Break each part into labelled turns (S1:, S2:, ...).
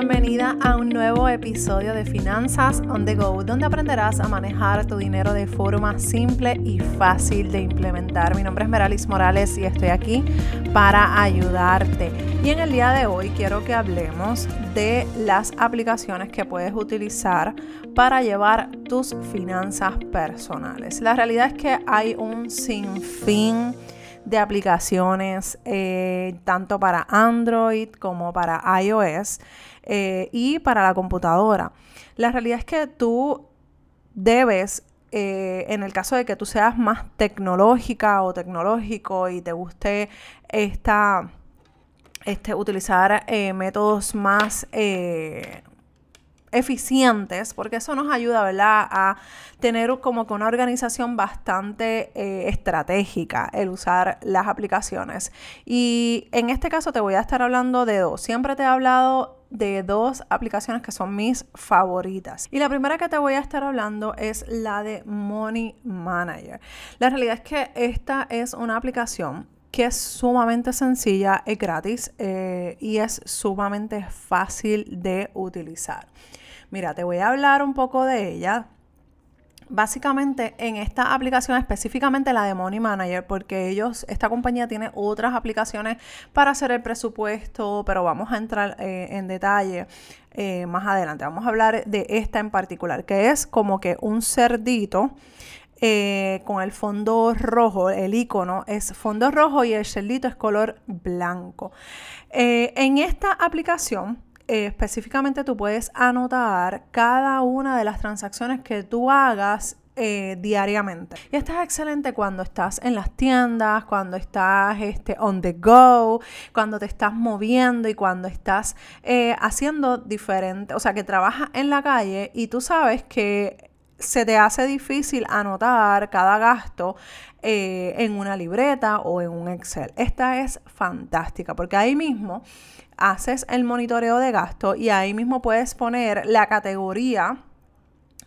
S1: bienvenida a un nuevo episodio de Finanzas on the Go, donde aprenderás a manejar tu dinero de forma simple y fácil de implementar. Mi nombre es Meralis Morales y estoy aquí para ayudarte. Y en el día de hoy quiero que hablemos de las aplicaciones que puedes utilizar para llevar tus finanzas personales. La realidad es que hay un sinfín de aplicaciones, eh, tanto para Android como para iOS eh, y para la computadora. La realidad es que tú debes eh, en el caso de que tú seas más tecnológica o tecnológico y te guste esta, este, utilizar métodos más eficientes, porque eso nos ayuda, ¿verdad?, a tener como que una organización bastante eh, estratégica el usar las aplicaciones. Y en este caso te voy a estar hablando de dos. Siempre te he hablado de dos aplicaciones que son mis favoritas. Y la primera que te voy a estar hablando es la de Money Manager. La realidad es que esta es una aplicación que es sumamente sencilla, es gratis eh, y es sumamente fácil de utilizar. Mira, te voy a hablar un poco de ella. Básicamente en esta aplicación, específicamente la de Money Manager, porque ellos, esta compañía tiene otras aplicaciones para hacer el presupuesto, pero vamos a entrar eh, en detalle eh, más adelante. Vamos a hablar de esta en particular, que es como que un cerdito eh, con el fondo rojo, el icono es fondo rojo y el cerdito es color blanco. En esta aplicación, eh, específicamente tú puedes anotar cada una de las transacciones que tú hagas diariamente. Y esto es excelente cuando estás en las tiendas, cuando estás este, on the go, cuando te estás moviendo y cuando estás haciendo diferente, o sea, que trabajas en la calle y tú sabes que se te hace difícil anotar cada gasto eh, en una libreta o en un Excel. Esta es fantástica porque ahí mismo haces el monitoreo de gasto y ahí mismo puedes poner la categoría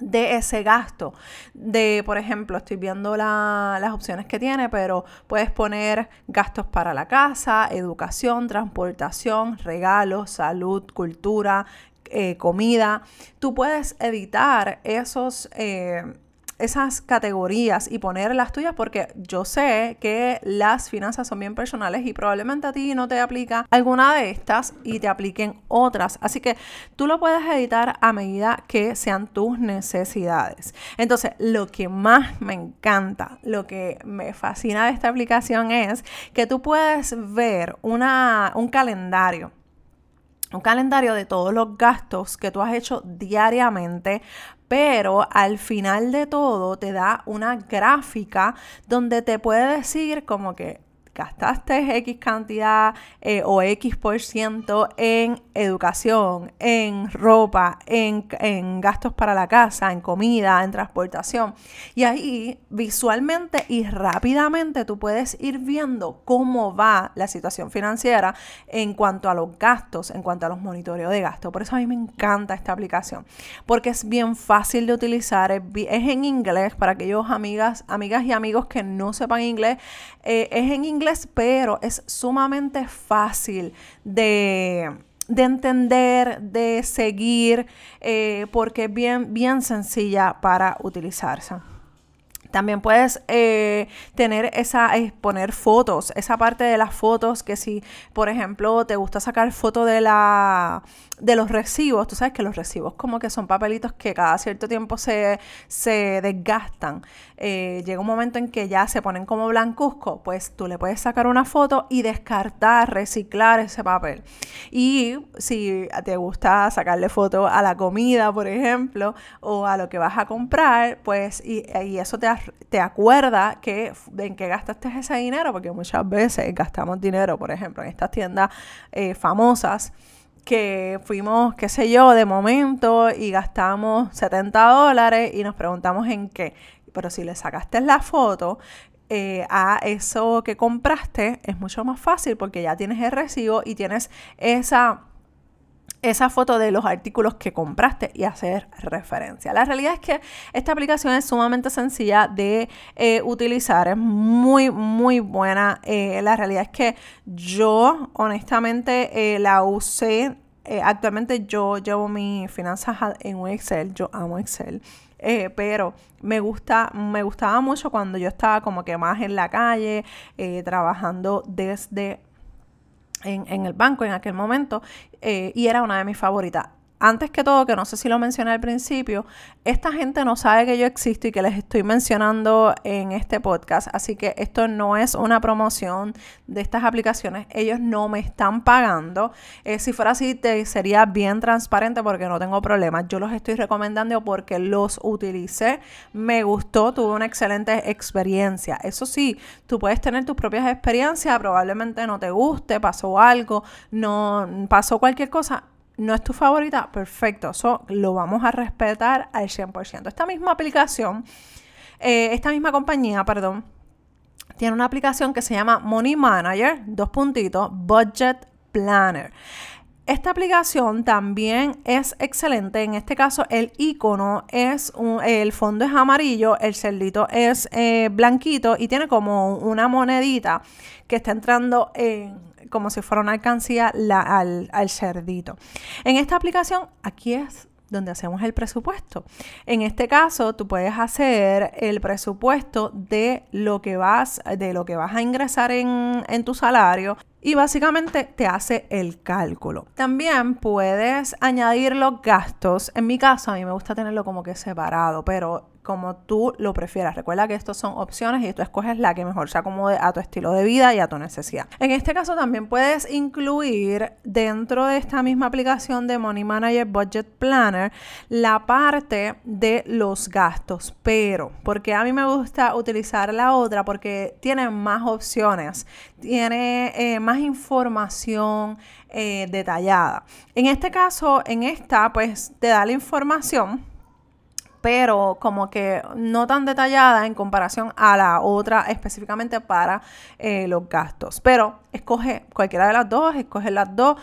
S1: de ese gasto. De, por ejemplo, estoy viendo las opciones que tiene, pero puedes poner gastos para la casa, educación, transportación, regalos, salud, cultura, eh, comida. Tú puedes editar esos... Eh, esas categorías y poner las tuyas porque yo sé que las finanzas son bien personales y probablemente a ti no te aplica alguna de estas y te apliquen otras. Así que tú lo puedes editar a medida que sean tus necesidades. Entonces, lo que más me encanta, lo que me fascina de esta aplicación es que tú puedes ver una, un calendario un calendario de todos los gastos que tú has hecho diariamente, pero al final de todo te da una gráfica donde te puede decir como que gastaste X cantidad eh, o X por ciento en educación, en ropa, en, en, gastos para la casa, en comida, en transportación. Y ahí visualmente y rápidamente tú puedes ir viendo cómo va la situación financiera en cuanto a los gastos, en cuanto a los monitoreos de gastos. Por eso a mí me encanta esta aplicación, porque es bien fácil de utilizar, es, en inglés para aquellos amigas, amigas y amigos que no sepan inglés, eh, es en inglés pero es sumamente fácil de, entender, de seguir, eh, porque es bien, bien sencilla para utilizarse. También puedes eh, tener esa, poner fotos, esa parte de las fotos que si, por ejemplo, te gusta sacar foto de la de los recibos, tú sabes que los recibos como que son papelitos que cada cierto tiempo se, se desgastan. Eh, llega un momento en que ya se ponen como blancuzco, pues tú le puedes sacar una foto y descartar, reciclar ese papel. Y si te gusta sacarle foto a la comida, por ejemplo, o a lo que vas a comprar, pues y, eso te, te acuerda que en qué gastaste ese dinero, porque muchas veces gastamos dinero, por ejemplo, en estas tiendas eh, famosas que fuimos, qué sé yo, de momento y gastamos 70 dólares y nos preguntamos en qué. Pero si le sacaste la foto eh, a eso que compraste, es mucho más fácil porque ya tienes el recibo y tienes esa esa foto de los artículos que compraste y hacer referencia. La realidad es que esta aplicación es sumamente sencilla de eh, utilizar, es muy, muy buena. Eh, la realidad es que yo honestamente la usé actualmente yo llevo mis finanzas en un Excel, yo amo Excel. Eh, pero me gusta, me gustaba mucho cuando yo estaba como que más en la calle, eh, trabajando desde en, en, el banco en aquel momento, y era una de mis favoritas antes que todo, que no sé si lo mencioné al principio, esta gente no sabe que yo existo y que les estoy mencionando en este podcast, así que esto no es una promoción de estas aplicaciones, ellos no me están pagando. Eh, si fuera así, te sería bien transparente porque no tengo problemas. Yo los estoy recomendando porque los utilicé, me gustó, tuve una excelente experiencia. Eso sí, tú puedes tener tus propias experiencias, probablemente no te guste, pasó algo, no pasó cualquier cosa no es tu favorita, perfecto, eso lo vamos a respetar al 100%. Esta misma aplicación, eh, esta misma compañía, perdón, tiene una aplicación que se llama Money Manager, dos puntitos, Budget Planner. Esta aplicación también es excelente. En este caso, el icono es un, el fondo es amarillo, el cerdito es eh, blanquito y tiene como una monedita que está entrando en como si fuera una alcancía al, al cerdito. En esta aplicación, aquí es donde hacemos el presupuesto. En este caso, tú puedes hacer el presupuesto de lo que vas, de lo que vas a ingresar en, en, tu salario y básicamente te hace el cálculo. También puedes añadir los gastos. En mi caso, a mí me gusta tenerlo como que separado, pero como tú lo prefieras. Recuerda que estos son opciones y tú escoges la que mejor se acomode a tu estilo de vida y a tu necesidad. En este caso también puedes incluir dentro de esta misma aplicación de Money Manager Budget Planner la parte de los gastos, pero porque a mí me gusta utilizar la otra porque tiene más opciones, tiene eh, más información eh, detallada. En este caso, en esta, pues te da la información pero como que no tan detallada en comparación a la otra específicamente para eh, los gastos. Pero escoge cualquiera de las dos, escoge las dos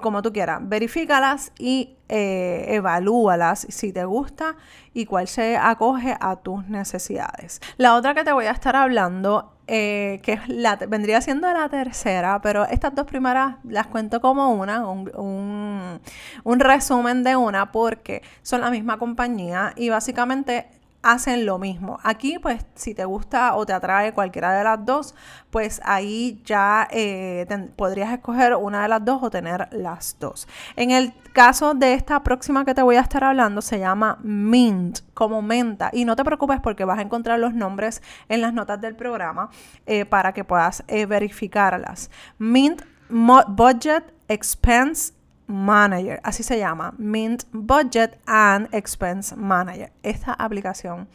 S1: como tú quieras, verifícalas y eh, evalúalas si te gusta y cuál se acoge a tus necesidades. La otra que te voy a estar hablando eh, que la, vendría siendo la tercera, pero estas dos primeras las cuento como una, un, un resumen de una, porque son la misma compañía y básicamente hacen lo mismo. Aquí, pues, si te gusta o te atrae cualquiera de las dos, pues ahí ya eh, podrías escoger una de las dos o tener las dos. En el caso de esta próxima que te voy a estar hablando, se llama Mint, como menta. Y no te preocupes porque vas a encontrar los nombres en las notas del programa eh, para que puedas eh, verificarlas. Mint Budget Expense Manager, así se llama, Mint Budget and Expense Manager, esta aplicación.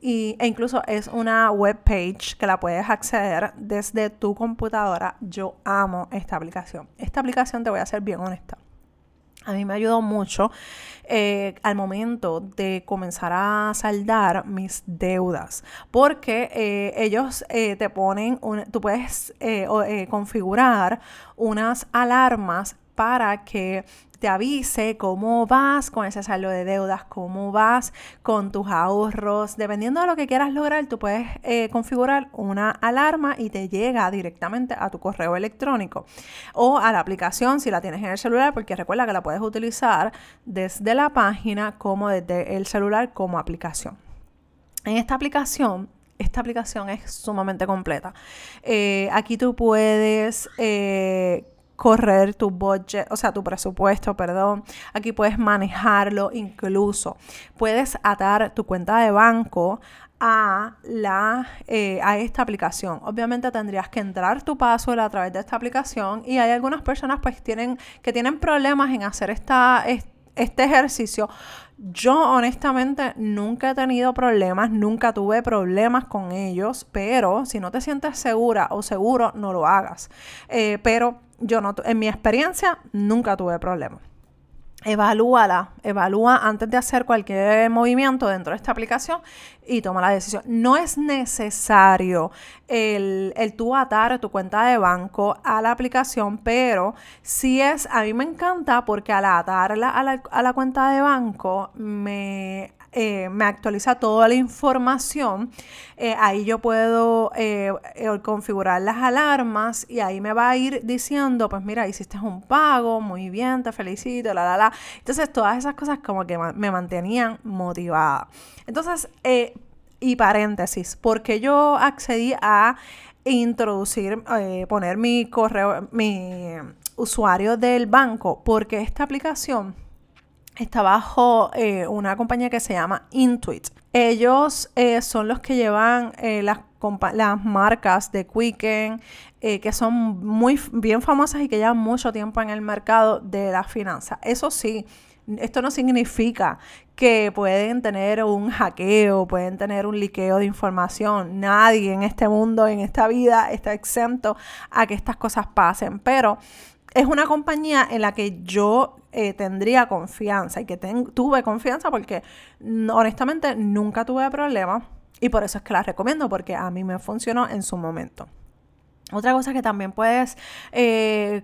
S1: Y, e incluso es una web page que la puedes acceder desde tu computadora. Yo amo esta aplicación. Esta aplicación, te voy a ser bien honesta. A mí me ayudó mucho eh, al momento de comenzar a saldar mis deudas, porque eh, ellos eh, te ponen, tú puedes configurar unas alarmas para que te avise cómo vas con ese saldo de deudas, cómo vas con tus ahorros. Dependiendo de lo que quieras lograr, tú puedes eh, configurar una alarma y te llega directamente a tu correo electrónico o a la aplicación si la tienes en el celular, porque recuerda que la puedes utilizar desde la página como desde el celular como aplicación. En esta aplicación esta aplicación es sumamente completa. Eh, aquí tú puedes eh, correr tu budget, o sea, tu presupuesto, perdón. Aquí puedes manejarlo incluso. Puedes atar tu cuenta de banco a, la, eh, a esta aplicación. Obviamente tendrías que entrar tu password a través de esta aplicación y hay algunas personas pues tienen, que tienen problemas en hacer esta, este ejercicio. Yo honestamente nunca he tenido problemas, nunca tuve problemas con ellos, pero si no te sientes segura o seguro, no lo hagas. Eh, pero yo no, en mi experiencia, nunca tuve problemas. Evalúala, evalúa antes de hacer cualquier movimiento dentro de esta aplicación y toma la decisión. No es necesario el, el tú atar tu cuenta de banco a la aplicación, pero sí es, a mí me encanta porque al atarla a la, a la cuenta de banco me eh, me actualiza toda la información. Eh, ahí yo puedo eh, configurar las alarmas y ahí me va a ir diciendo, pues mira, hiciste un pago, muy bien, te felicito, la, la, la. Entonces todas esas cosas como que me mantenían motivada. Entonces, y paréntesis, porque yo accedí a introducir, poner mi correo, mi usuario del banco, porque esta aplicación está bajo eh, una compañía que se llama Intuit. Ellos eh, son los que llevan eh, las, las, marcas de Quicken, que son muy bien famosas y que llevan mucho tiempo en el mercado de la finanza. Eso sí, esto no significa que pueden tener un hackeo, pueden tener un liqueo de información. Nadie en este mundo, en esta vida, está exento a que estas cosas pasen. Pero es una compañía en la que yo eh, tendría confianza y que tuve confianza porque honestamente nunca tuve problemas y por eso es que la recomiendo porque a mí me funcionó en su momento. Otra cosa que también puedes eh,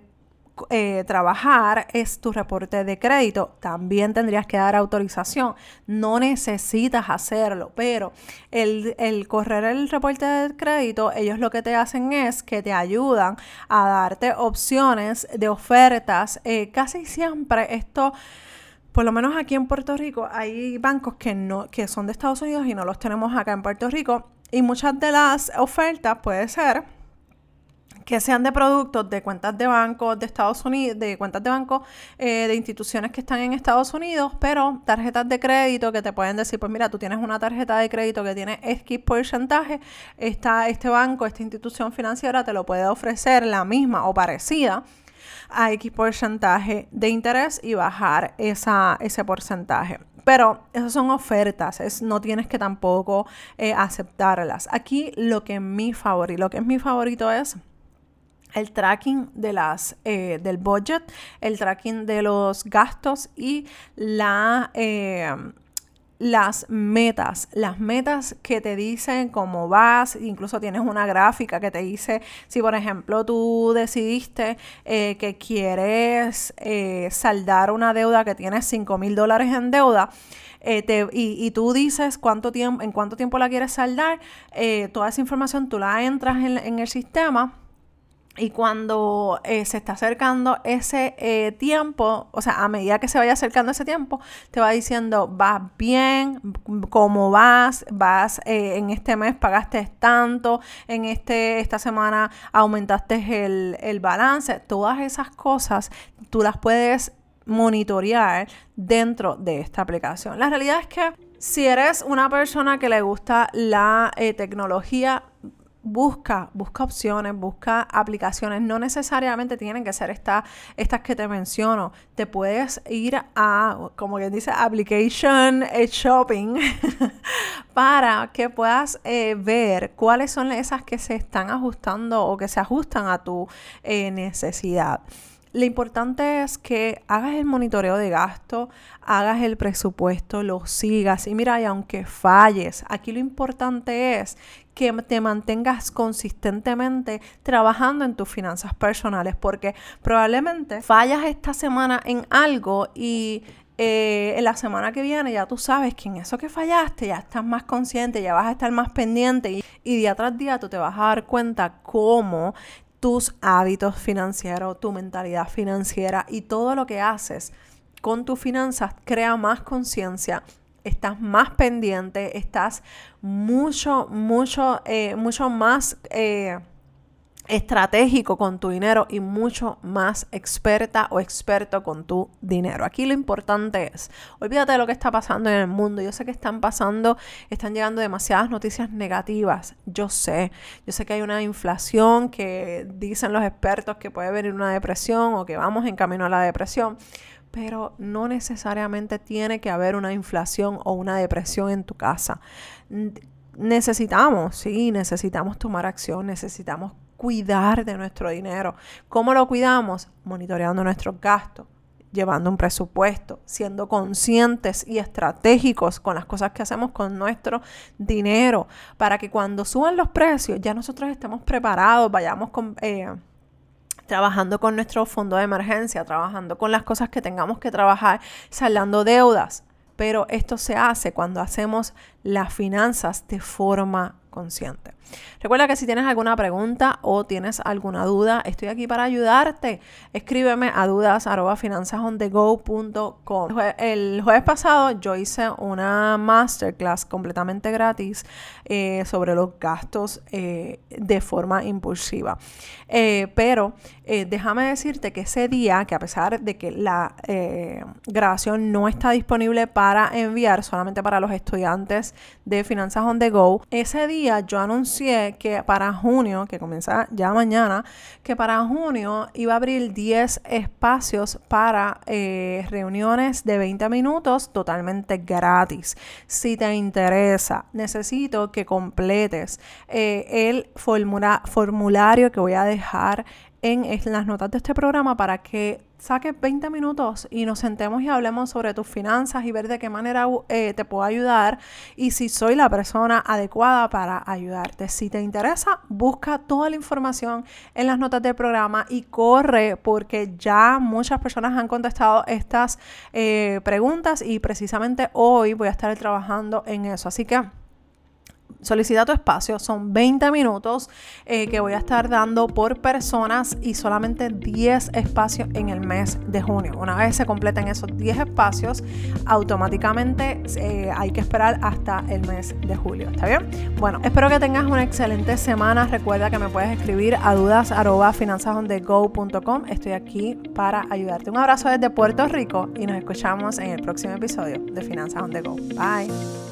S1: eh, trabajar es tu reporte de crédito. También tendrías que dar autorización. No necesitas hacerlo, pero el, correr el reporte de crédito, ellos lo que te hacen es que te ayudan a darte opciones de ofertas. Eh, casi siempre esto por lo menos aquí en Puerto Rico hay bancos que no que son de Estados Unidos y no los tenemos acá en Puerto Rico y muchas de las ofertas puede ser que sean de productos de cuentas de banco de Estados Unidos, de cuentas de banco eh, de instituciones que están en Estados Unidos, pero tarjetas de crédito que te pueden decir, pues mira, tú tienes una tarjeta de crédito que tiene X porcentaje, está este banco, esta institución financiera te lo puede ofrecer la misma o parecida a X porcentaje de interés y bajar esa, ese porcentaje. Pero esas son ofertas, es, no tienes que tampoco eh, aceptarlas. Aquí lo que, mi favorito, lo que es mi favorito es el tracking de las, eh, del budget, el tracking de los gastos y eh, las metas, las metas que te dicen cómo vas, incluso tienes una gráfica que te dice si por ejemplo tú decidiste eh, que quieres saldar una deuda que tienes 5 mil dólares en deuda. y, tú dices cuánto tiempo, en cuánto tiempo la quieres saldar, toda esa información tú la entras en, en el sistema y cuando eh, se está acercando ese eh, tiempo, o sea, a medida que se vaya acercando ese tiempo, te va diciendo, vas bien, cómo vas, vas, eh, en este mes pagaste tanto, en este, esta semana aumentaste el, el balance, todas esas cosas tú las puedes monitorear dentro de esta aplicación. La realidad es que si eres una persona que le gusta la tecnología, busca, busca opciones, busca aplicaciones. No necesariamente tienen que ser estas que te menciono. Te puedes ir a, como quien dice, application eh, shopping para que puedas eh, ver cuáles son esas que se están ajustando o que se ajustan a tu eh, necesidad. Lo importante es que hagas el monitoreo de gasto, hagas el presupuesto, lo sigas. Y mira, y aunque falles, aquí lo importante es que te mantengas consistentemente trabajando en tus finanzas personales porque probablemente fallas esta semana en algo y eh, en la semana que viene ya tú sabes que en eso que fallaste ya estás más consciente, ya vas a estar más pendiente y, y día tras día tú te vas a dar cuenta cómo tus hábitos financieros, tu mentalidad financiera y todo lo que haces con tus finanzas crea más conciencia, estás más pendiente, estás mucho, mucho, eh, mucho más... Eh, estratégico con tu dinero y mucho más experta o experto con tu dinero. Aquí lo importante es, olvídate de lo que está pasando en el mundo. Yo sé que están pasando, están llegando demasiadas noticias negativas. Yo sé, yo sé que hay una inflación que dicen los expertos que puede venir una depresión o que vamos en camino a la depresión. Pero no necesariamente tiene que haber una inflación o una depresión en tu casa necesitamos, sí, necesitamos tomar acción, necesitamos cuidar de nuestro dinero. ¿Cómo lo cuidamos? Monitoreando nuestros gastos, llevando un presupuesto, siendo conscientes y estratégicos con las cosas que hacemos con nuestro dinero, para que cuando suban los precios ya nosotros estemos preparados, vayamos eh, trabajando con nuestro fondo de emergencia, trabajando con las cosas que tengamos que trabajar, saldando deudas. pero esto se hace cuando hacemos las finanzas de forma consciente. Recuerda que si tienes alguna pregunta o tienes alguna duda, estoy aquí para ayudarte. Escríbeme a dudas@finanzasondego.com. El jueves pasado yo hice una masterclass completamente gratis eh, sobre los gastos eh, de forma impulsiva. Eh, pero déjame decirte que ese día, que a pesar de que la grabación no está disponible para enviar, solamente para los estudiantes de Finanzas on the Go, ese día yo anuncié que para junio, que comienza ya mañana, que para junio iba a abrir 10 espacios para eh, reuniones de 20 minutos totalmente gratis. Si te interesa, necesito que completes eh, el formulario que voy a dejar en, las notas de este programa para que saques 20 minutos y nos sentemos y hablemos sobre tus finanzas y ver de qué manera eh, te puedo ayudar y si soy la persona adecuada para ayudarte. Si te interesa, busca toda la información en las notas del programa y corre porque ya muchas personas han contestado estas eh, preguntas y precisamente hoy voy a estar trabajando en eso. Así que solicita tu espacio. Son 20 minutos eh, que voy a estar dando por personas y solamente 10 espacios en el mes de junio. Una vez se completen esos 10 espacios, automáticamente eh, hay que esperar hasta el mes de julio. ¿Está bien? Bueno, espero que tengas una excelente semana. Recuerda que me puedes escribir a dudas Estoy aquí para ayudarte. Un abrazo desde Puerto Rico y nos escuchamos en el próximo episodio de Finanzas on the Go. Bye.